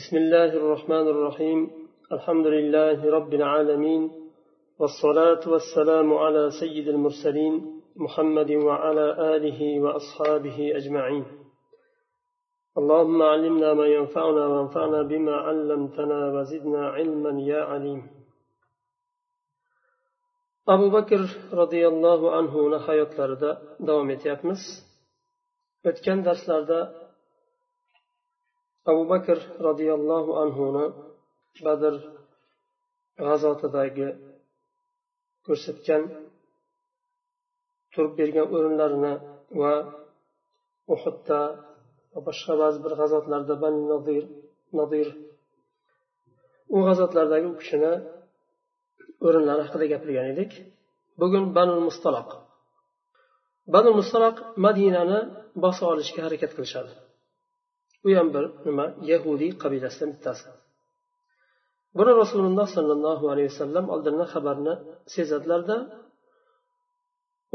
بسم الله الرحمن الرحيم. الحمد لله رب العالمين والصلاة والسلام على سيد المرسلين محمد وعلى آله وأصحابه أجمعين. اللهم علمنا ما ينفعنا وانفعنا بما علمتنا وزدنا علما يا عليم. abu bakr roziyallohu anhuni hayotlarida davom etyapmiz o'tgan darslarda abu bakr roziyallohu anhuni badr g'azotidagi ko'rsatgan turib bergan o'rinlarini va uhudda va boshqa ba'zi bir g'azotlarda bani nodir nodir u g'azotlardagi u kishini o'rinlari haqida gapirgan edik. Bugun banul mustaloq banul mustaloq madinani bosib olishga harakat qilishadi. U ham bir nima? Yahudiy qabilasidan bittasi. Buni rasululloh sollallohu alayhi vasallam oldindan xabarni sezadilarda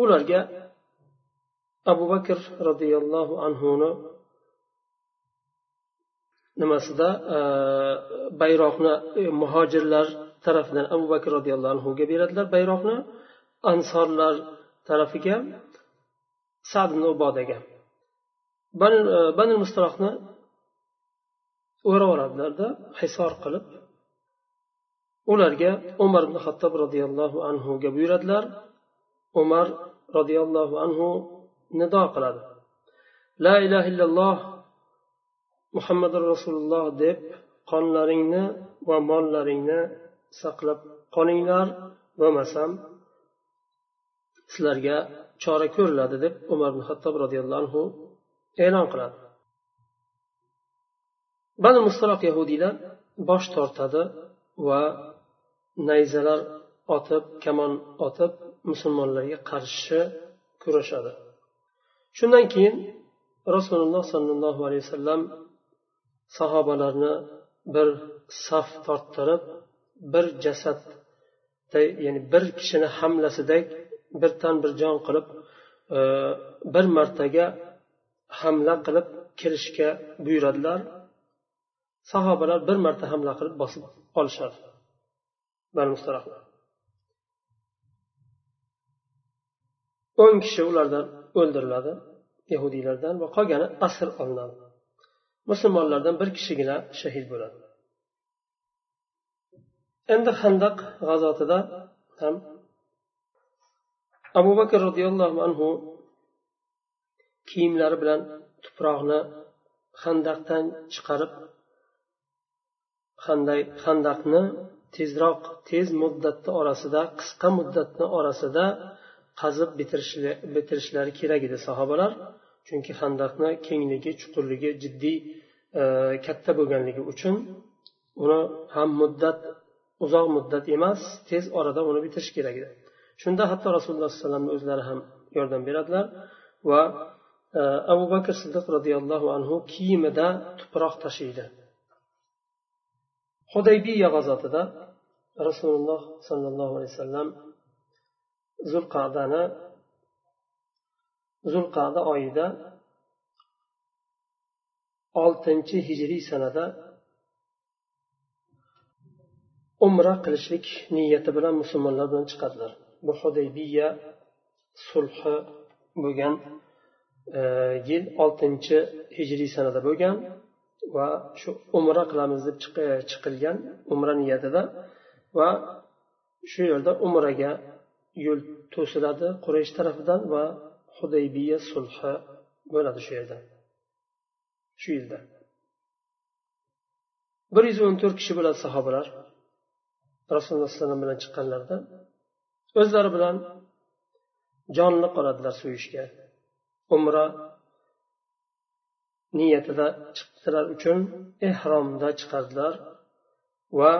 ularga abu bakr roziyallohu anhuni nimasida e, bayroqni e, muhojirlar tarafidan abu bakr roziyallohu anhuga beradilar bayroqni ansorlar tarafiga sad ibn ubodaga bani e, mustaroqni o'rab oladilarda hisor qilib ularga umar ibn hattob roziyallohu anhuga buyuradilar. Umar roziyallohu anhu nido qiladi. La ilaha illalloh muhammadu rasululloh deb qonlaringni va mollaringni saqlab qolinglar bo'lmasam sizlarga chora ko'riladi deb umar ibn hattob roziyallohu anhu e'lon qiladi. Bani mustaloq yahudiylar bosh tortadi va nayzalar otib kamon otib musulmonlarga qarshi kurashadi. Shundan keyin rasululloh sollallohu alayhi vasallam sahobalarni bir saf torttirib bir jasadday ya'ni bir kishini hamlasidek bir tan bir jon qilib e, bir martaga hamla qilib kirishga buyuradilar. Sahobalar bir marta hamla qilib bosib olishadi o'n kishi ulardan o'ldiriladi yahudiylardan va qolgani asr olinadi. Musulmonlardan bir kishigina shahid bo'ladi. Endi handaq g'azotida ham abu bakr roziyallohu anhu kiyimlari bilan tuproqni handaqdan chiqarib handaqni tezroq tez muddatni orasida qisqa muddatni orasida qazib bitirishlari kerak edi sahobalar. Chunki handaqni kengligi chuqurligi jiddiy e, katta bo'lganligi uchun uni ham muddat uzoq muddat emas tez orada uni bitirish kerak edi. Shunda hatto rasululloh sollallohu alayhi vasallamni o'zlari ham yordam beradilar va e, abu bakr siddiq roziyallohu anhu kiyimida tuproq tashiydi. Hudaybiya g'azotida rasululloh sollallohu alayhi vasallam zulqadani zulqada oyida oltinchi hijriy sanada umra qilishlik niyati bilan musulmonlar bilan chiqadilar bu hudaybiya sulhi bo'lgan yil oltinchi hijriy sanada bo'lgan va shu umra qilamiz deb chiqilgan umra niyatida va shu yerda umraga yo'l to'siladi quraysh tarafidan va hudaybiya sulhi bo'ladi shu yerda shu yilda. Bir yuz o'n to'rt kishi bo'ladi sahobalar rasululloh alayhi vasallam bilan chiqqanlarida. O'zlari bilan jonli qoladilar so'yishga umra niyatida chiqdilar uchun ehromda chiqadilar va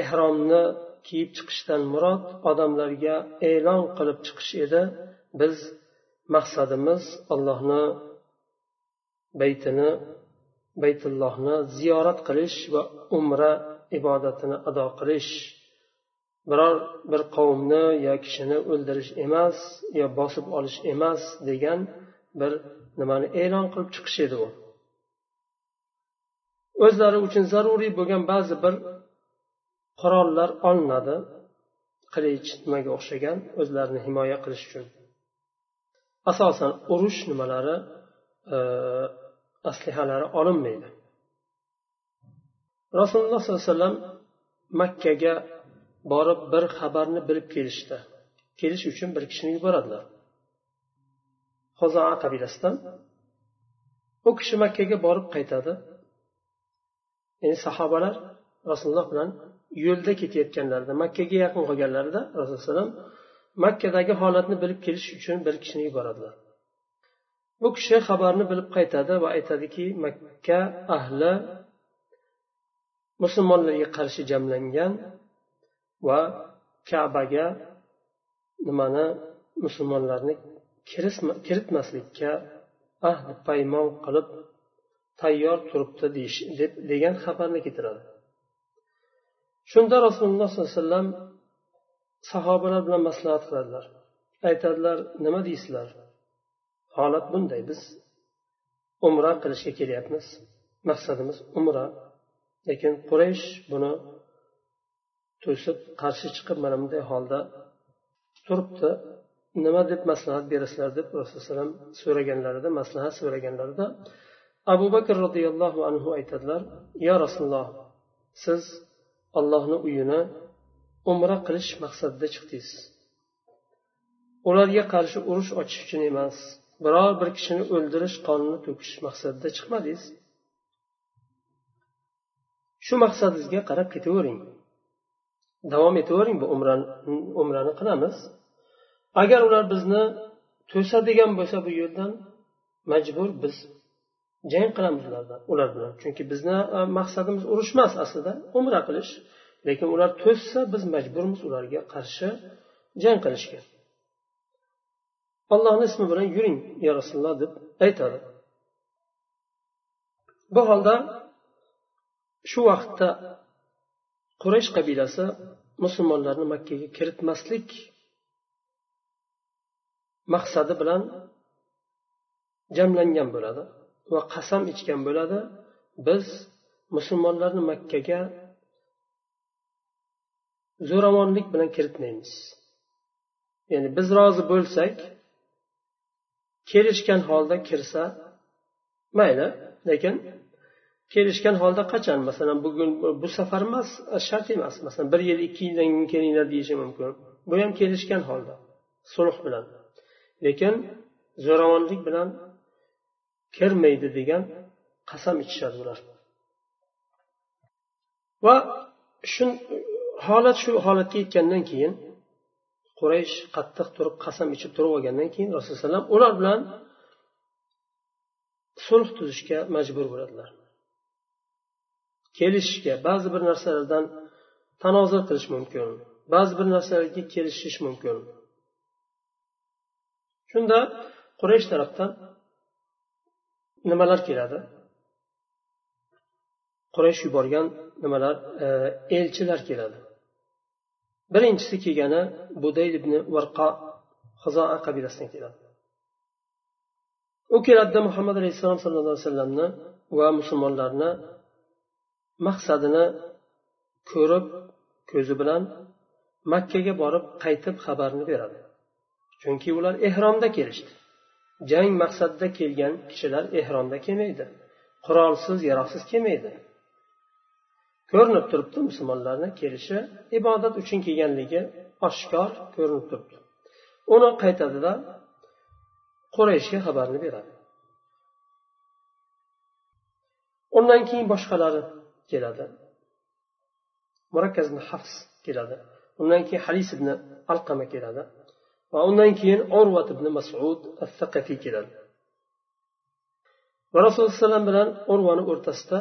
ehromni kiyib chiqishdan murod odamlarga e'lon qilib chiqish edi. Biz maqsadimiz allohni baytini baytullohni ziyorat qilish va umra ibodatini ado qilish. Biror bir qavmni yo kishini o'ldirish emas yo bosib olish emas degan bir nimani e'lon qilib chiqish edi u. o'zlari uchun zaruriy bo'lgan ba'zi bir qurollar olinadi. Qilich nimaga o'xshagan o'zlarini himoya qilish uchun. Asosan urush nimalari e, aslihalari olinmaydi. Rasululloh sollallohu alayhi vasallam makkaga borib bir xabarni bilib kelishdi. Kelish uchun bir kishini yuboradilar. Hozoa qabilasidan. U kishi makkaga borib qaytadi. Ya'ni sahobalar rasululloh bilan yo'lda ketayotganlarida makkaga yaqin qolganlarida rasululloh alayhivasallam makkadagi holatni bilib kelish uchun bir kishini yuboradilar bu kishi xabarni bilib qaytadi va aytadiki makka ahli musulmonlarga qarshi jamlangan va kabaga nimani musulmonlarni kiritmaslikka ahd paymon qilib tayyor turibdi deyish deb degan xabarni keltiradi. Shunda rasululloh sollallohu alayhi vasallam sahobalar bilan maslahat qiladilar. Aytadilar nima deysizlar? Holat bunday biz umra qilishga kelyapmiz. Maqsadimiz umra. Lekin quraysh buni to'sib qarshi chiqib mana bunday holda turibdi. Nima deb maslahat berasizlar? deb rasululloh alayhi vasallam so'raganlarida maslahat so'raganlarida abu bakr roziyallohu anhu aytadilar yo rasululloh siz ollohni uyini umra qilish maqsadida chiqdingiz. Ularga qarshi urush ochish uchun emas biror bir kishini o'ldirish qonini to'kish maqsadida chiqmadingiz. Shu maqsadingizga qarab ketavering. Davom etavering bu umrani umrani qilamiz. Agar ular bizni to'sadigan bo'lsa bu yo'ldan majbur biz jang qilamiz ular bilan. Chunki bizni e, maqsadimiz urush emas aslida umra qilish. Lekin ular to'ssa biz majburmiz ularga qarshi jang qilishga. Allohni ismi bilan yuring ya rasululloh deb aytadi. Bu holda shu vaqtda quraysh qabilasi musulmonlarni makkaga kiritmaslik maqsadi bilan jamlangan bo'ladi. Va qasam ichgan bo'ladi. Biz musulmonlarni makkaga zo'ravonlik bilan kiritmaymiz. Ya'ni biz rozi bo'lsak kelishgan holda kirsa mayli lekin kelishgan holda qachon? Masalan bugun bu safar emas shart emas. Masalan bir yil ikki yildan keyin kelinglar deyishi mumkin. Bu ham kelishgan holda sulh bilan. Lekin zo'ravonlik bilan kirmaydi degan qasam ichishadi ular. Va shu holat shu holatga yetgandan keyin quraysh qattiq turib qasam ichib turib olgandan keyin rasululloh alayhi ular bilan sulh tuzishga majbur bo'ladilar. Kelishishga ba'zi bir narsalardan tanozir qilish mumkin ba'zi bir narsalarga kelishish mumkin. Shunda quraysh tarafdan nimalar keladi? Quraysh yuborgan nimalar e, elchilar keladi. Birinchisi kelgani budayl ibn varqo hizoa qabilasidan keladi. U keladida muhammad alayhissalom sallallohu alayhi vasallamni va musulmonlarni maqsadini ko'rib ko'zi bilan makkaga borib qaytib xabarni beradi. Chunki ular ehromda kelishdi. Jang maqsadida kelgan kishilar ehromda kelmaydi. Qurolsiz yaroqsiz kelmaydi. Ko'rinib turibdi musulmonlarni. Kelishi ibodat uchun kelganligi oshkor ko'rinib turibdi. Uni qaytadida qurayshga xabarni beradi. Undan keyin boshqalari keladi. Murakkaz ibn hafs keladi. Undan keyin halis ibn alqama keladi. Va undan keyin urvat ibn masud assaqafiy keladi. Va rasululloh alayhi vasallam bilan urvani o'rtasida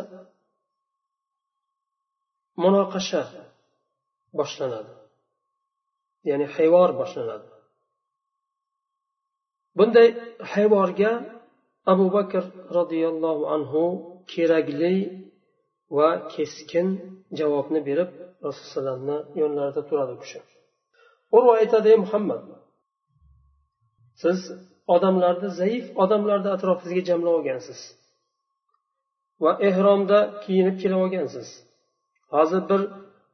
munoqasha boshlanadi. Ya'ni hayvor boshlanadi. Bunday hayvorga abu bakr roziyallohu anhu kerakli va keskin javobni berib rasululloh alayhi vasallamni yonlarida turadi u kishi. Urva aytadi ey muhammad siz odamlarni zaif odamlarni atrofingizga jamlab olgansiz. Va ehromda kiyinib kelib olgansiz. Hozir bir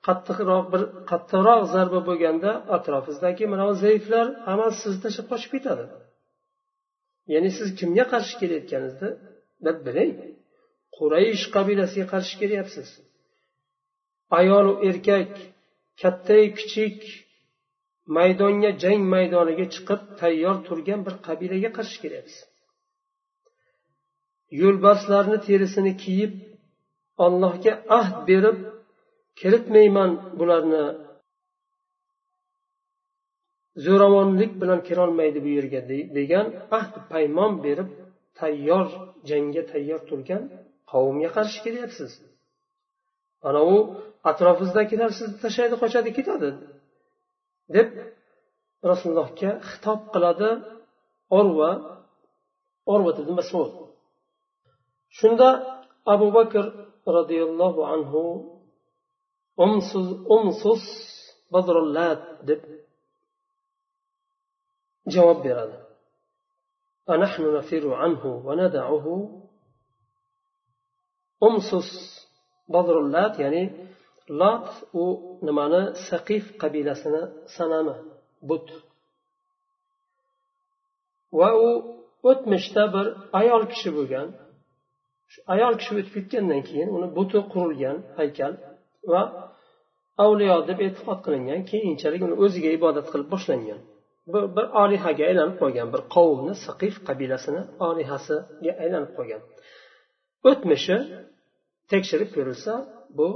qattiqroq bir qattiqroq zarba bo'lganda atrofingizdagi mana bu zaiflar hammasi sizni tashlab qochib ketadi. Ya'ni siz kimga qarshi kelayotganingizni biling. Quraysh qabilasiga qarshi kelyapsiz. Ayolu erkak kattayu kichik maydonga jang maydoniga chiqib tayyor turgan bir qabilaga qarshi kelyapsiz. Yo'lbarslarni terisini kiyib allohga ahd berib kiritmayman bularni. Zo'ravonlik bilan kirolmaydi bu yerga degan ahd paymon berib tayyor jangga tayyor turgan qavmga qarshi kelyapsiz. Ana u atrofingizdagilar sizni tashlaydi qochadi ketadi. deb rasulullohga xitob qiladi orva orva masud shunda abu bakr roziyallohu anhu umsus badrullat deb javob beradi فنحن نفر عنه وندعه أمسس بدر اللات يعني lot u nimani? Saqif qabilasini sanami? But. Va u o'tmishda bir ayol kishi bo'lgan. Ayol kishi o'tib ketgandan keyin uni buti qurilgan haykal va avliyo deb e'tiqod qilingan keyinchalik uni o'ziga ibodat qilib boshlangan. Bu bir olihaga aylanib qolgan bir qavmni saqif qabilasini olihasiga aylanib qolgan. O'tmishi tekshirib ko'rilsa bu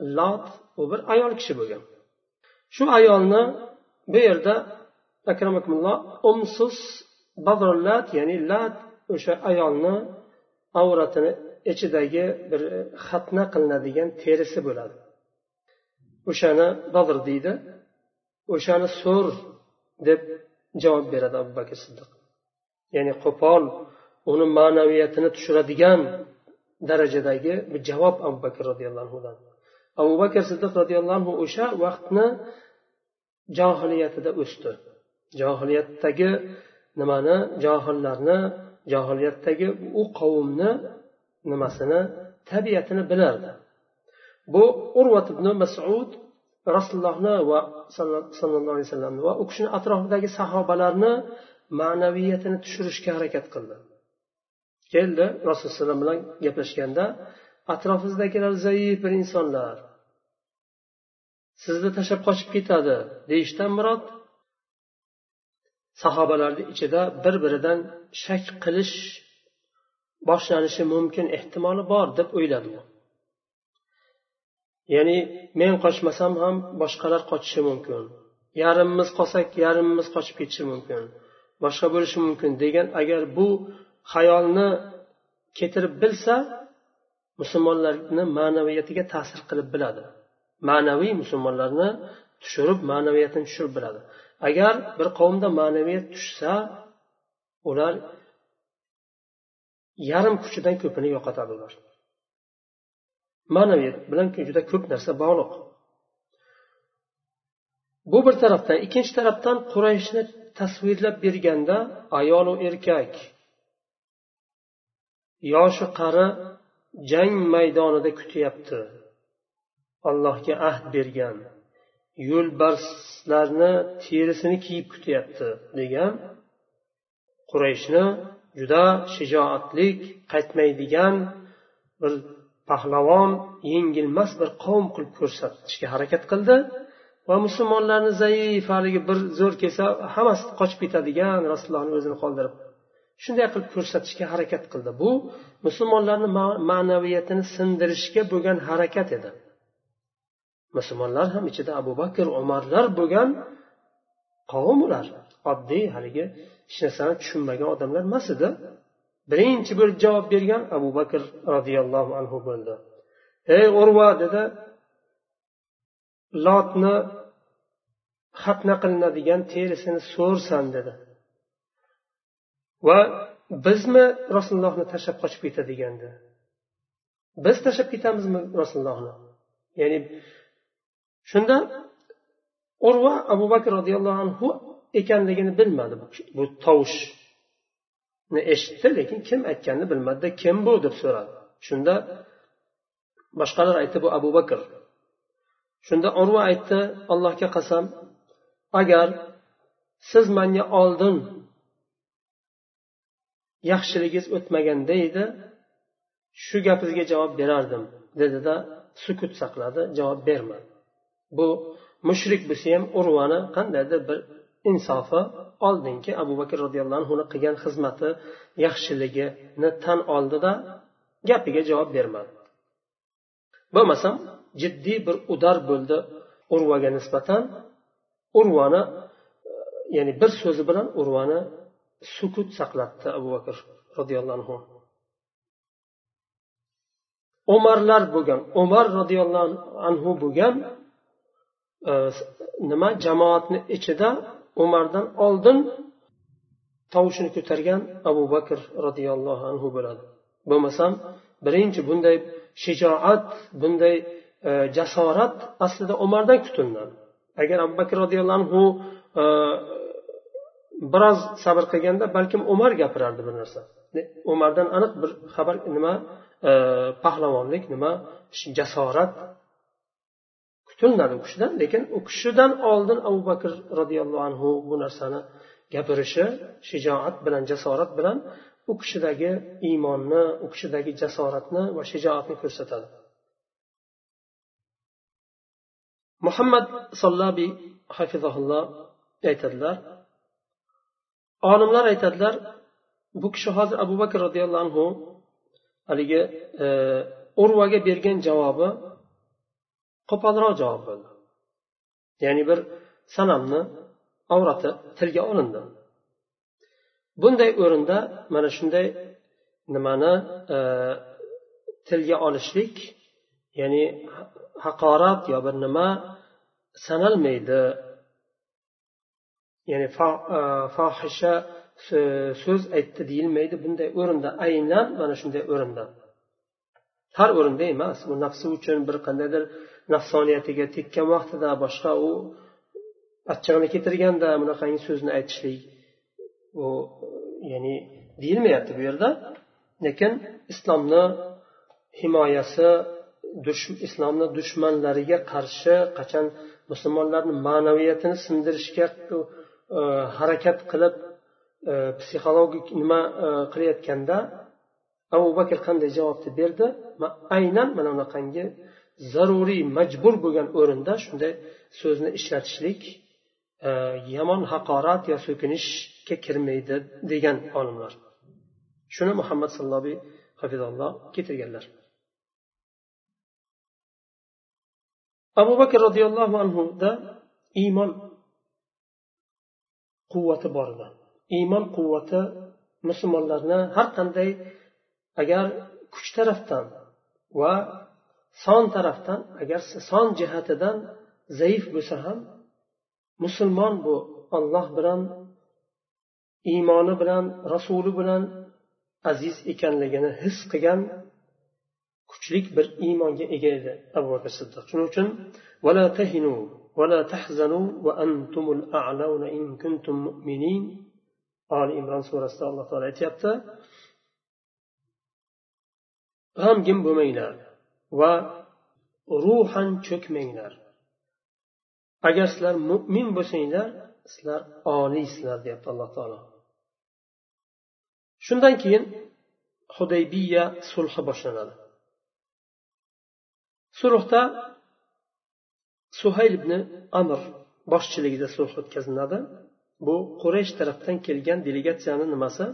lot u bir ayol kishi bo'lgan. Shu ayolni bu yerda akramakumulloh umsus badrullat ya'ni lat o'sha ayolni avratini ichidagi bir xatna qilinadigan terisi bo'ladi. O'shani badr deydi o'shani so'r deb javob beradi abu bakr siddiq. Ya'ni qo'pol uni ma'naviyatini tushiradigan darajadagi bir javob abu bakr roziyallohu anhudan. Abu bakr siddiq roziyallohu anhu o'sha vaqtni johiliyatida o'sdi. Johiliyatdagi nimani? Johillarni johiliyatdagi u qavmni nimasini? Tabiatini bilardi. Bu urvat ibn masud rasulullohni va sallallohu alayhi vasallamni va u kishini atrofidagi sahobalarni ma'naviyatini tushirishga harakat qildi. Keldi rasululloh alayhi bilan gaplashganda atrofingizdagilar zaif bir insonlar. Sizni tashlab qochib ketadi deyishdan murod sahobalarni ichida bir biridan shak qilish boshlanishi mumkin ehtimoli bor deb o'yladi u ya'ni men qochmasam ham boshqalar qochishi mumkin. Yarimimiz qolsak yarimimiz qochib ketishi mumkin. Boshqa bo'lishi mumkin degan agar bu xayolni keltirib bilsa musulmonlarni ma'naviyatiga ta'sir qilib biladi. Ma'naviy musulmonlarni tushirib ma'naviyatini tushirib biladi. Agar bir qavmda ma'naviyat tushsa ular yarim kuchidan ko'pini yo'qotadi ular. Ma'naviyat bilan juda ko'p narsa bog'liq. Bu bir tarafdan. Ikkinchi tarafdan qurayshni tasvirlab berganda ayolu erkak yoshi qari jang maydonida kutyapti allohga ahd bergan. Yo'lbarslarni terisini kiyib kutyapti degan. Qurayshni juda shijoatlik qaytmaydigan bir pahlavon yengilmas bir qavm qilib ko'rsatishga harakat qildi va musulmonlarni zaif haligi bir zo'r kelsa hammasi qochib ketadigan rasulullohni o'zini qoldirib shunday qilib ko'rsatishga harakat qildi. Bu musulmonlarni ma'naviyatini sindirishga bo'lgan harakat edi. Musulmonlar ham ichida abu bakr umarlar bo'lgan qavm ular. Oddiy haligi hech narsani tushunmagan odamlar emas edi. Birinchi bo'lib javob bergan abu bakr roziyallohu anhu bo'ldi. Ey urva dedi lotni xatna qilinadigan terisini so'rsan dedi. Va bizmi rasulullohni tashlab qochib ketadigandi biz tashlab ketamizmi rasulullohni? Ya'ni shunda urva abu bakr roziyallohu anhu ekanligini bilmadi. Bu tovushni eshitdi lekin kim aytganini bilmadida kim bu deb so'radi. Shunda boshqalar aytdi bu abu bakr. Shunda urva aytdi allohga qasam agar siz manga oldin yaxshiligingiz o'tmaganda edi shu gapingizga javob berardim dedida sukut saqladi javob bermadi. Bu mushrik bo'lsa ham urvani qandaydir bir insofi oldingi abu bakr roziyallohu anhuni qilgan xizmati yaxshiligini tan oldida gapiga javob bermadi. Bo'lmasam jiddiy bir udar bo'ldi urvaga nisbatan. Urvani e, ya'ni bir so'zi bilan urvani sukut saqlatdi abu bakr roziyallohu anhu. Umarlar bo'lgan umar roziyallohu anhu bo'lgan nima jamoatni ichida umardan oldin tovushini ko'targan abu bakr roziyallohu anhu bo'ladi. Bo'lmasam birinchi bunday shijoat bunday e, jasorat aslida umardan kutilgan agar abu bakr roziyallohu anhu e, biroz sabr qilganda balkim umar gapirardi bir narsa. Umardan aniq bir xabar nima e, pahlavonlik nima jasorat kutiladi u kishidan lekin u kishidan oldin abu bakr roziyallohu anhu bu narsani gapirishi shijoat bilan jasorat bilan u kishidagi iymonni u kishidagi jasoratni va shijoatni ko'rsatadi. Muhammad sollabiy hafizahulloh aytadilar olimlar aytadilar bu kishi hozir abu bakr roziyallohu anhu haligi e, urvaga bergan javobi qo'polroq javob bo'ldi ya'ni bir sanamni avrati tilga olindi bunday o'rinda mana shunday nimani e, tilga olishlik ya'ni haqorat yo bir nima sanalmaydi. Ya'ni e, fohisha so'z aytdi deyilmaydi. Bunday o'rinda aynan mana shunday o'rinda. Har o'rinda emas u nafsi uchun bir qandaydir nafsoniyatiga tekkan vaqtida boshqa u achchig'ini keltirganda bunaqangi so'zni aytishlik u ya'ni deyilmayapti bu yerda. Lekin islomni himoyasi islomni dushmanlariga qarshi qachon musulmonlarni ma'naviyatini sindirishga e, harakat qilib e, psixologik nima e, qilayotganda abu bakr qanday javobni berdi? Aynan mana bunaqangi zaruriy majbur bo'lgan o'rinda shunday so'zni ishlatishlik e, yomon haqorat yo so'kinishga kirmaydi degan olimlar. Shuni muhammad sallobiy hafizalloh keltirganlar. Abu bakr roziyallohu anhuda iymon quvvati bor edi. Iymon quvvati musulmonlarni har qanday agar kuch tarafdan va son tarafdan agar son jihatidan zaif bo'lsa ham musulmon bu olloh bilan iymoni bilan rasuli bilan aziz ekanligini his qilgan kuchlik bir iymonga ega edi abu bakr siddiq. Shuning uchun vala tahinu ولا tahzanu وأنتم antumul إن in kuntum mu'minin إمران سورة surasida alloh taolo aytyapti. G'amgin bo'lmanglar va ruhan cho'kmanglar. Agar sizlar mo'min bo'lsanglar sizlar oliysizlar deyapti alloh taolo. Shundan keyin hudaybiya sulhi boshlanadi. Sulhda suhayl ibn amr boshchiligida sulh o'tkaziladi. Bu quraysh tarafdan kelgan delegatsiyani nimasi?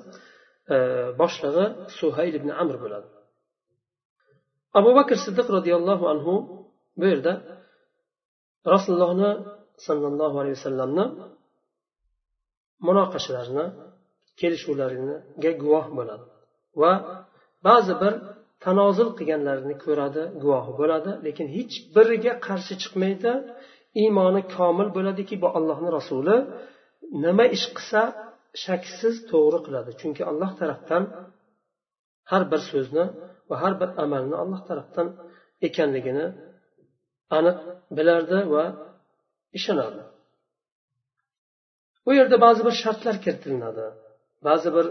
E, boshlig'i suhayl ibn amr bo'ladi. Abu bakr siddiq roziyallohu anhu bu yerda rasulullohni sollallohu alayhi vasallamni munoqashalarini kelishuvlariga guvoh bo'ladi va ba'zi bir tanozil qilganlarini ko'radi guvohi bo'ladi lekin hech biriga qarshi chiqmaydi iymoni komil bo'ladiki bu allohni rasuli nima ish qilsa shaksiz to'g'ri qiladi chunki alloh tarafdan har bir so'zni va har bir amalni alloh tarafdan ekanligini aniq bilardi va ishonardi bu yerda ba'zi bir shartlar kiritilinadi ba'zi bir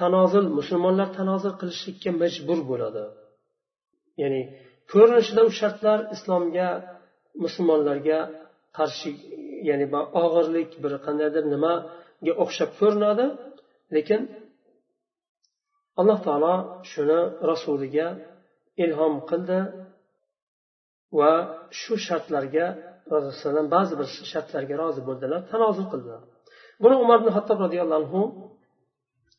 tanozil musulmonlar tanozil qilishlikka majbur bo'ladi. Ya'ni ko'rinishida u shartlar islomga musulmonlarga qarshi ya'ni og'irlik bir qandaydir nimaga o'xshab ko'rinadi lekin alloh taolo shuni rasuliga ilhom qildi va shu shartlarga rasululloh ba'zi bir shartlarga rozi bo'ldilar tanozul qildilar. Buni umar ibn hattob roziyallohu anhu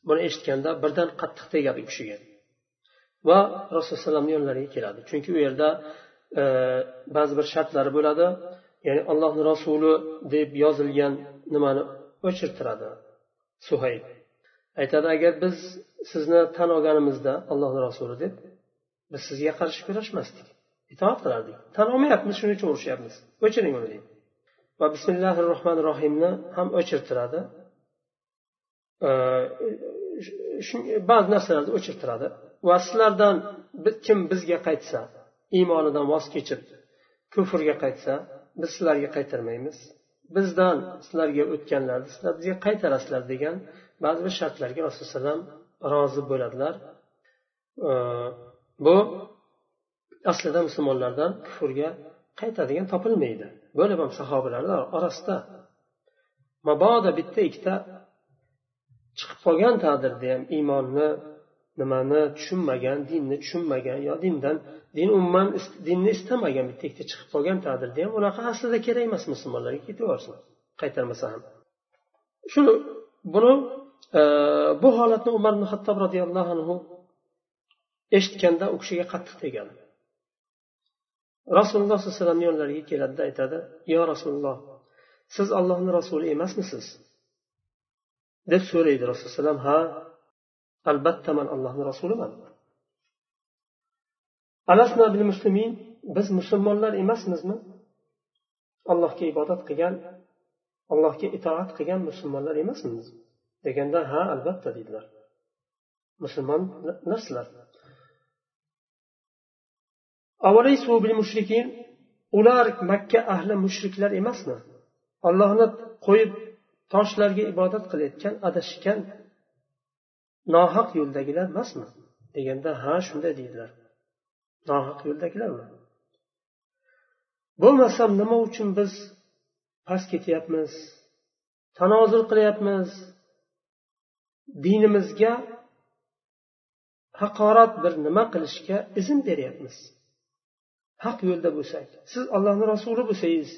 buni eshitganda birdan qattiq tegadi u kishiga. Va rasululloh yonlariga keladi. Chunki u yerda e, ba'zi bir shartlari bo'ladi. Ya'ni allohni rasuli deb yozilgan nimani o'chirtiradi suhayb. Aytadi agar biz sizni tan olganimizda allohni rasuli deb biz sizga qarshi kurashmasdik itoat qilardik. Tan olmayapmiz shuning uchun urushyapmiz o'chiring uni deydi. Va bismillahi rohmanir rohimni ham o'chirtiradi ba'zi narsalarni o'chirtiradi. Va sizlardan kim bizga qaytsa iymonidan voz kechib kufrga qaytsa biz sizlarga qaytarmaymiz. Bizdan sizlarga o'tganlarni sizlar bizga qaytarasizlar degan ba'zi bir shartlarga rasululloh alayhi vasallam rozi bo'ladilar. Bu aslida musulmonlardan kufrga qaytadigan topilmaydi. Bo'lib ham sahobalarni orasida mabodo bitta ikkita chiqib qolgan taqdirda ham iymonni nimani tushunmagan dinni tushunmagan yo dindan din umuman dinni istamagan bitta ikkita chiqib qolgan taqdirda ham unaqa aslida kerak emas musulmonlarga ketaversin qaytarmasa ham. Shuni buni bu holatni umar ibn hattob roziyallohu anhu eshitganda u kishiga qattiq tegadi. Rasululloh sollallohu alayhi vasallamni yonlariga keladida aytadi yo rasululloh siz allohni rasuli emasmisiz? deb so'raydi rasululloh alayhi vasallam ha albatta man allohni rasuliman. Alasna bil muslimin biz musulmonlar emasmizmi? Allohga ibodat qilgan allohga itoat qilgan musulmonlar emasmizmi? Deganda ha albatta deydilar. Musulmonlarsizlar ular makka ahli mushriklar emasmi? Ollohni qo'yib toshlarga ibodat qilayotgan adashgan nohaq yo'ldagilar emasmi? Deganda ha shunday deydilar. Nohaq yo'ldagilarmi? Bo'lmasam nima uchun biz past ketyapmiz? Tanozul qilyapmiz? Dinimizga haqorat bir nima qilishga izn beryapmiz. Haq yo'lda bo'lsak siz allohni rasuli bo'lsangiz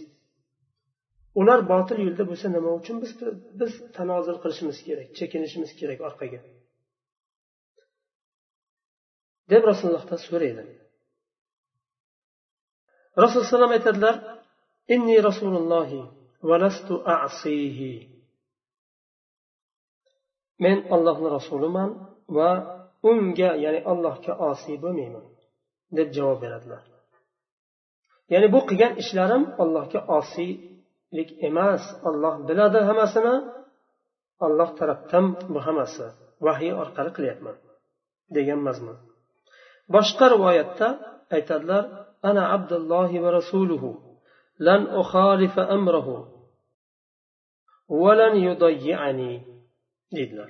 ular botil yo'lda bo'lsa nima uchun biz biz tanozul qilishimiz kerak chekinishimiz kerak orqaga? Deb rasulullohdan so'raydi. Rasululloh alayhi aytadilar inni rasulullohi valastu asihi. Men ollohni rasuliman va unga ya'ni allohga osiy bo'lmayman deb javob beradilar. Ya'ni bu qilgan ishlarim allohga osiylik emas. Olloh biladi hammasini olloh tarafdan bu hammasi vahiy orqali qilyapman degan mazmun. Boshqa rivoyatda aytadilar ana abdullohi va rasuluhu lan ukhalifa amrahu lan yudayyani deydilar.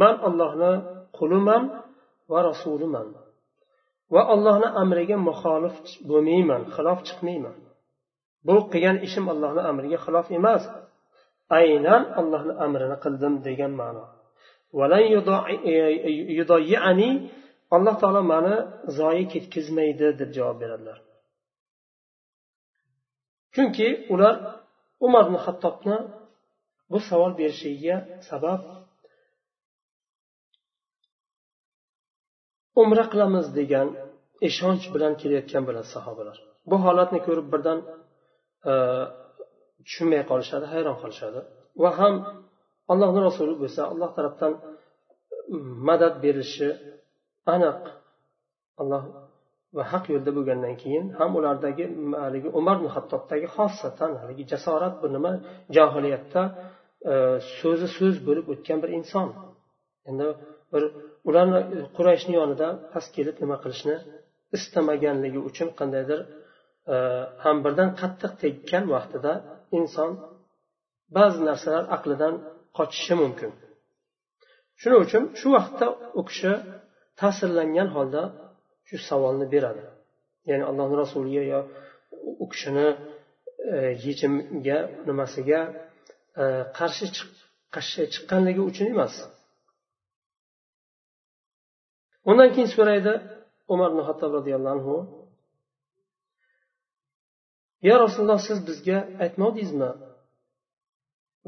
Man ollohni quliman va rasuliman va allohni amriga muxolif bo'lmayman xilof chiqmayman. Bu qilgan ishim allohni amriga xilof emas. Aynan allohni amrini qildim degan ma'no. Alloh taolo mani zoyi ketkazmaydi deb javob beradilar. Chunki ular umar ibn hattobni bu savol berishligiga sabab umra qilamiz degan ishonch bilan kelayotgan bo'ladi sahobalar. Bu holatni ko'rib birdan e, tushunmay qolishadi hayron qolishadi va ham allohni rasuli bo'lsa alloh tarafdan madad berilishi aniq alloh va haq yo'lda bo'lgandan keyin ham ulardagi haligi umar hattobdagi xosatan haligi jasorat bu nima johiliyatda e, so'zi so'z bo'lib o'tgan bir inson. Endi bir ularni qurayshni yonida past kelib nima qilishni istamaganligi uchun qandaydir e, ham birdan qattiq tekkan vaqtida inson ba'zi narsalar aqlidan qochishi mumkin. Shuning uchun shu vaqtda u kishi ta'sirlangan holda shu savolni beradi. Ya'ni allohni rasuliga yo u kishini e, yechimga nimasiga e, qarshi qarshi chiqqanligi uchun emas. Undan keyin so'raydi umar ibn hattob roziyallohu anhu yo rasululloh siz bizga aytmovdingizmi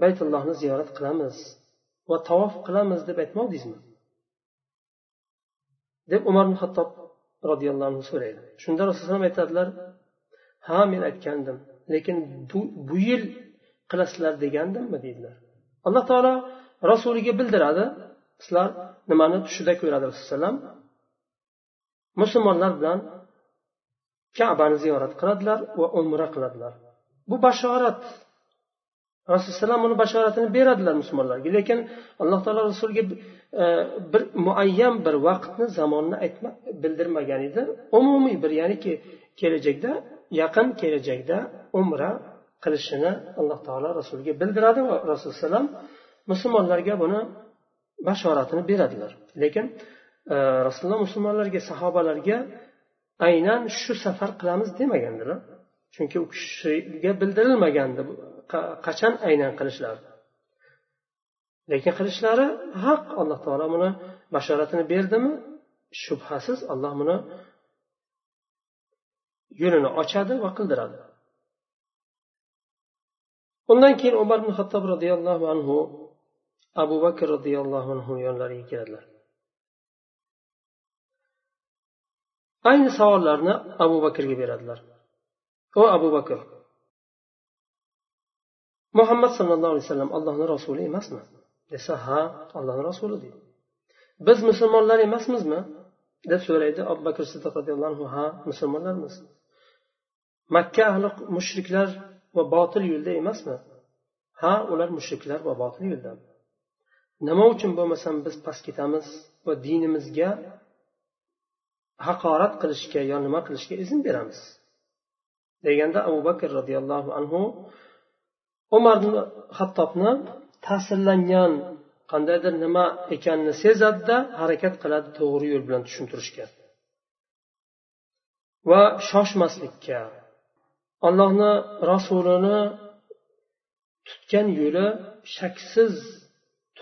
baytullohni ziyorat qilamiz va tavof qilamiz deb aytmovdingizmi deb umar ibn hattob roziyallohu anhu so'raydi. Shunda rasululloh aytadilar ha men aytgandim lekin bu, bu yil qilasizlar degandimmi deydilar. Alloh taolo rasuliga bildiradi sizlar nimani tushida ko'radi rasululloh musulmonlar bilan kabani ziyorat qiladilar va umra qiladilar. Bu bashorat. Rasululloh uni bashoratini beradilar musulmonlarga. Lekin alloh taolo rasulga e, bir muayyan bir vaqtni zamonni aytma bildirmagan edi. Umumiy bir ya'niki kelajakda yaqin kelajakda umra qilishini alloh taolo rasulga bildiradi va rasululloh musulmonlarga buni bashoratini beradilar. Lekin e, rasululloh musulmonlarga sahobalarga aynan shu safar qilamiz demagandilar. Chunki u kishiga bildirilmagandi qachon aynan qilishlari. Lekin qilishlari haq. Alloh taolo buni bashoratini berdimi? Shubhasiz alloh buni yo'lini ochadi va qildiradi. Undan keyin umar ibn hattob roziyallohu anhu abu bakr roziyallohu anhu yonlariga keladilar. Ayni savollarni abu bakrga beradilar. O abu bakr muhammad sallallohu alayhi vasallam allohni rasuli emasmi? Desa ha allohni rasuli deydi. Biz musulmonlar emasmizmi deb so'raydi abu bakr siddiq roziyallohu anhu ha musulmonlarmiz. Makka ahli mushriklar va botil yo'lda emasmi? Ha ular mushriklar va botil yo'lda. Nima uchun bo'lmasam biz past ketamiz va dinimizga haqorat qilishga yo nima qilishga izn beramiz? Deganda abu bakr roziyallohu anhu umar hattobni ta'sirlangan qandaydir nima ekanini sezadida harakat qiladi to'g'ri yo'l bilan tushuntirishga. Va shoshmaslikka allohni rasulini tutgan yo'li shaksiz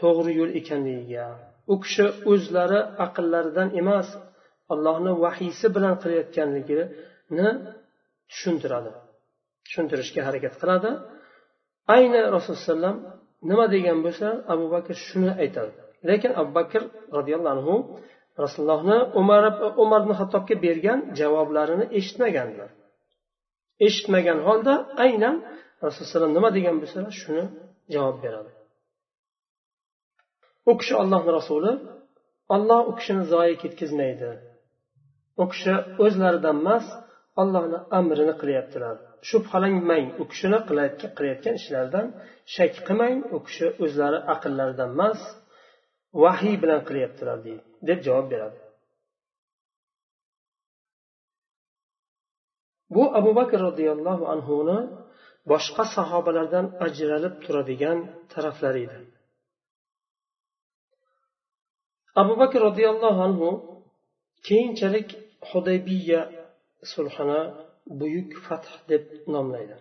to'g'ri yo'l ekanligiga. U kishi o'zlari aqllaridan emas allohni vahiysi bilan qilayotganligini tushuntiradi tushuntirishga harakat qiladi. Ayni rasululloh nima degan bo'lsa abu bakr shuni aytadi. Lekin abu bakr roziyallohu anhu rasulullohni umar umar ibn hattobga bergan javoblarini eshitmaganlar eshitmagan holda aynan rasululloh nima degan bo'lsalar shuni javob beradi. U kishi ollohni rasuli olloh u kishini zoyi ketkazmaydi. U kishi o'zlaridan emas ollohni amrini qilyaptilar. Shubhalangmang u kishini qilayotgan ishlaridan shak qilmang u kishi o'zlari aqllaridan emas vahiy bilan qilyaptilar deydi deb javob beradi. Bu abu bakr roziyallohu anhuni boshqa sahobalardan ajralib turadigan taraflari edi. Abu bakr roziyallohu anhu keyinchalik hudaybiya sulhini buyuk fath deb nomlaydi.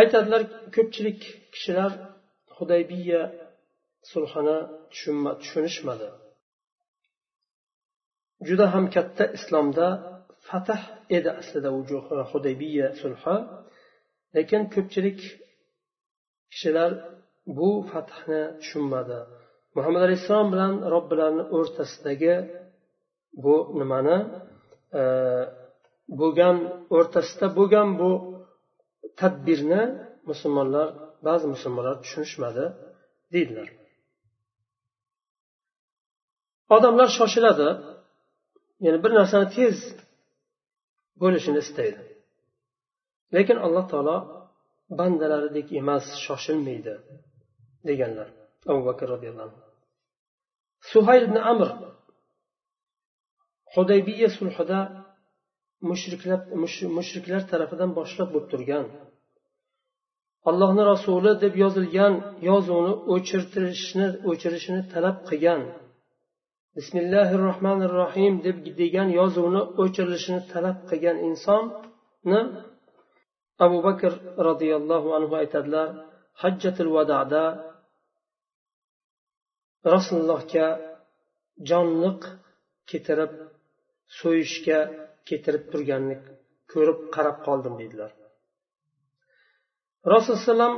Aytadilar ko'pchilik kishilar hudaybiya sulhini tushunishmadi. Juda ham katta islomda fatah edi aslida u hudaybiya sulhi. Lekin ko'pchilik kishilar bu fathni tushunmadi. Muhammad alayhissalom bilan robbilarni o'rtasidagi bu nimani e, bo'lgan o'rtasida bo'lgan bu tadbirni musulmonlar ba'zi musulmonlar tushunishmadi deydilar. Odamlar shoshiladi ya'ni bir narsani tez bo'lishini istaydi. Lekin alloh taolo bandalaridek emas shoshilmaydi. Deganlar. Abu bakr roziyallohu anhu. Suhayl ibn amr. Hudaybiya sulhida mushriklar mushriklar tarafidan boshlab bo'lib turgan. Allohni rasuli deb yozilgan yozuvni o'chirtirishni o'chirishini talab qilgan. Bismillahi rohmanir rohim deb degan yozuvni o'chirilishini talab qilgan insonni abu bakr roziyallohu anhu aytadilar hajjatul vadada rasulullohga jonliq ketirib so'yishga ketirib turganini ko'rib qarab qoldim deydilar. Rasululloh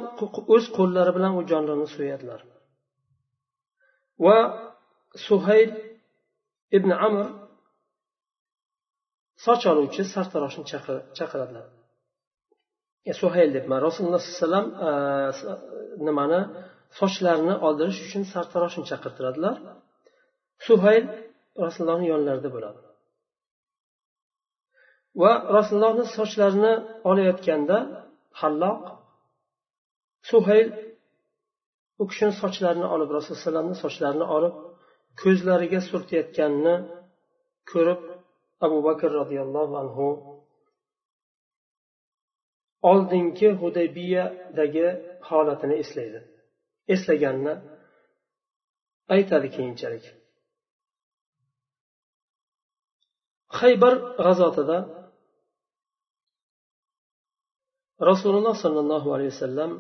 o'z qo'llari bilan u jonliqni so'yadilar. Va suhayl ibn amr soch oluvchi sartaroshni chaqiradilar. E, suhayl debman. Rasululloh alayhi vasallam e, nimani? Sochlarini oldirish uchun sartaroshni chaqirtiradilar. Suhayl rasulullohni yonlarida bo'ladi. Va rasulullohni sochlarini olayotganda halloq suhayl u kishini sochlarini olib rasululloh alayhivasallamni sochlarini olib ko'zlariga surtayotganini ko'rib abu bakr roziyallohu anhu oldingi hudaybiyadagi holatini eslaydi. Eslaganini aytadi keyinchalik. Haybar g'azotida rasululloh sollallohu alayhi vasallam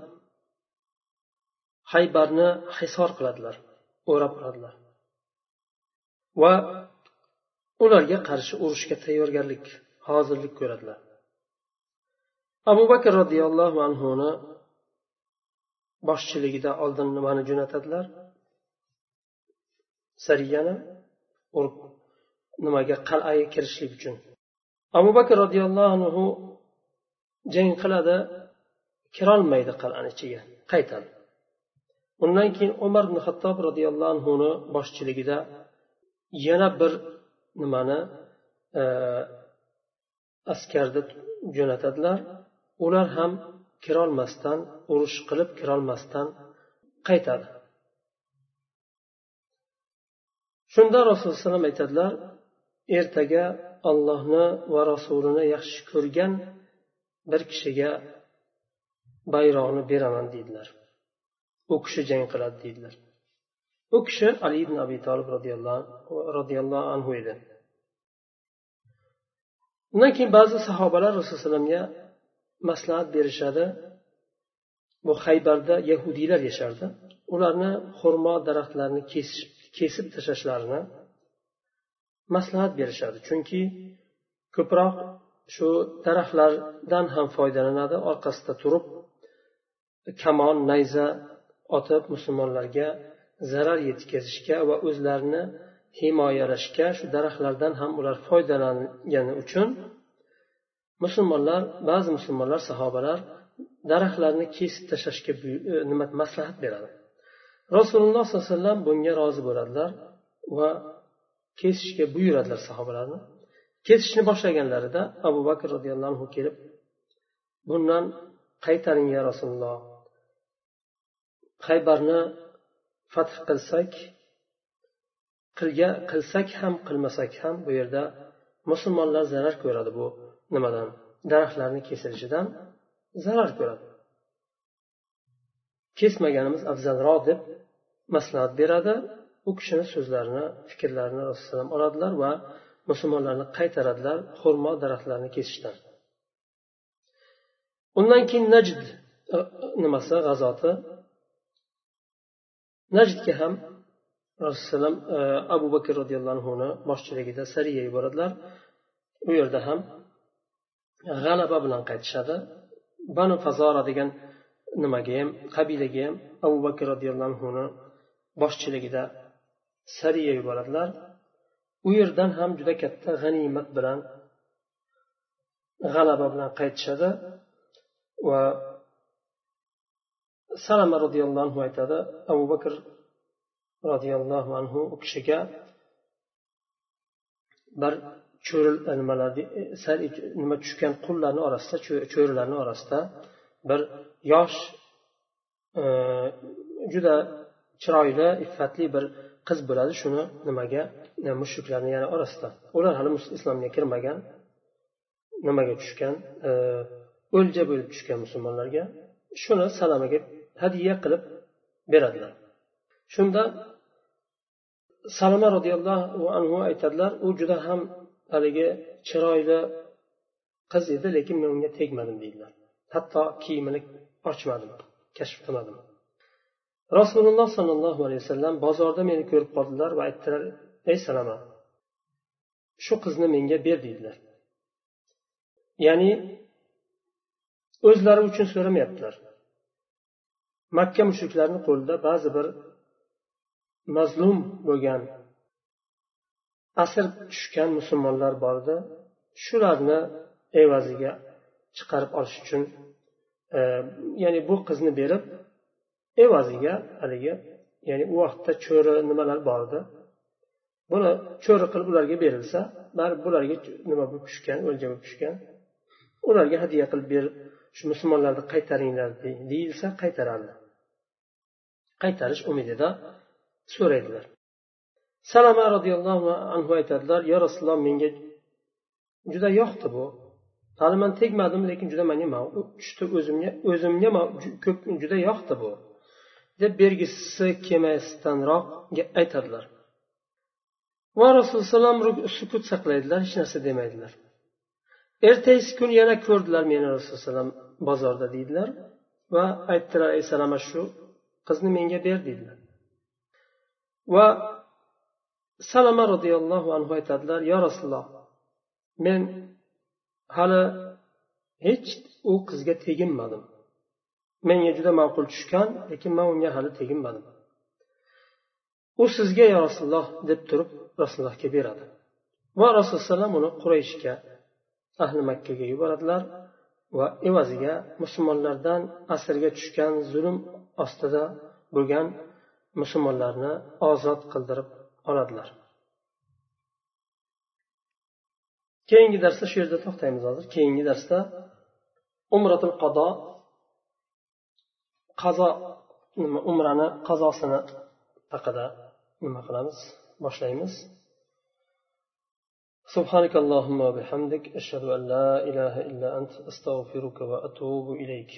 haybarni hisor qiladilar o'rab oladilar. Va ularga qarshi urushga tayyorgarlik hozirlik ko'radilar. Abu bakr roziyallohu anhuni boshchiligida oldin nimani jo'natadilar? Sariyani nimaga qal'aga kirishlik uchun. Abu bakr roziyallohu anhu jang qiladi kirolmaydi qal'ani ichiga qaytadi. Undan keyin umar ibn hattob roziyallohu anhuni boshchiligida yana bir nimani e, askarni jo'natadilar. Ular ham kirolmasdan urush qilib kirolmasdan qaytadi. Shunda rasululloh alayhi aytadilar ertaga ollohni va rasulini yaxshi ko'rgan bir kishiga bayroqni beraman deydilar. U kishi jang qiladi deydilar. U kishi ali ibn abi tolib roziyallohu anhu edi. Undan keyin ba'zi sahobalar rasululloh alayhi vasallamga maslahat berishadi. Bu haybarda yahudiylar yashardi. Ularni xurmo daraxtlarini kesib tashlashlarini maslahat berishadi. Chunki ko'proq shu daraxtlardan ham foydalanadi. Orqasida turib kamon nayza otib musulmonlarga zarar yetkazishga va o'zlarini himoyalashga shu daraxtlardan ham ular foydalangani uchun musulmonlar ba'zi musulmonlar sahobalar daraxtlarni kesib tashlashga e, nima maslahat beradi. Rasululloh sollallohu alayhi vasallam bunga rozi bo'ladilar va kesishga buyuradilar sahobalarni. Kesishni boshlaganlarida abu bakr roziyallohu anhu kelib bundan qaytaring ya rasululloh. Haybarni fath qilsak qilga qilsak ham qilmasak ham bu yerda musulmonlar zarar ko'radi bu nimadan daraxtlarni kesilishidan zarar ko'radi. Kesmaganimiz afzalroq deb maslahat beradi. U kishini so'zlarini fikrlarini rasululloh oladilar va musulmonlarni qaytaradilar xurmo daraxtlarini kesishdan. Undan keyin najd e, nimasi g'azoti. Najdga ham rasululloh e, abu bakr roziyallohu anhuni boshchiligida sariya yuboradilar u yerda ham g'alaba bilan qaytishadi. Banu fazora degan nimaga ham qabilaga ham abu bakr roziyallohu anhuni boshchiligida sariya yuboradilar. U yerdan ham juda katta g'animat bilan g'alaba bilan qaytishadi va salama roziyallohu anhu aytadi abu bakr roziyallohu anhu u kishiga bir cho'ril nimalar e, sal nima tushgan qullarni orasida cho'rilarni orasida bir yosh e, juda chiroyli iffatli bir qiz bo'ladi. Shuni nimaga mushuklarni yana orasida. Ular hali islomga kirmagan nimaga tushgan? E, o'lja bo'lib tushgan musulmonlarga. Shuni salamaga hadya qilib beradilar. Shunda salama roziyallohu anhu aytadilar u juda ham haligi chiroyli qiz edi lekin men unga tegmadim deydilar. Hatto kiyimini ochmadim kashf qilmadim. Rasululloh sollallohu alayhi vasallam bozorda meni ko'rib qoldilar va aytdilar ey salama shu qizni menga ber deydilar. Ya'ni o'zlari uchun so'ramayaptilar. Makka mushriklarini qo'lida ba'zi bir mazlum bo'lgan asir tushgan musulmonlar bor edi shularni evaziga chiqarib olish uchun e, ya'ni bu qizni berib evaziga haligi ya'ni u vaqtda cho'ri nimalar bor edi buni cho'ri qilib ularga berilsa baribir bularga nima bo'lib tushgan o'lja bo'lib tushgan ularga hadya qilib berib shu musulmonlarni qaytaringlar deyilsa qaytaradi qaytarish umidida so'raydilar. Salama roziyallohu anhu aytadilar yo rasululloh menga juda yoqdi bu. Hali man tegmadim lekin juda manga tushdi o'zimga o'zimga ko'p juda yoqdi bu. deb bergisi kelmasdanroq aytadilar. Va rasululloh sukut saqlaydilar hech narsa demaydilar. Ertasi kun yana ko'rdilar meni rasululloh bozorda deydilar va aytdilar ey salama shu qizni menga ber deydilar. Va salama roziyallohu anhu aytadilar yo rasululloh men hali hech u qizga teginmadim. Menga juda ma'qul tushgan lekin man unga hali teginmadim. U sizga yo rasululloh deb turib rasulullohga beradi. Va rasululloh uni qurayshga ahli makkaga yuboradilar va evaziga musulmonlardan asrga tushgan zulm ostida bo'lgan musulmonlarni ozod qildirib oladilar keyingi darsda shu yerda to'xtaymiz hozir keyingi darsda umratul qado qazo nima umrani qazosini haqida nima qilamiz boshlaymiz سبحانك اللهم وبحمدك أشهد أن لا إله إلا أنت أستغفرك وأتوب إليك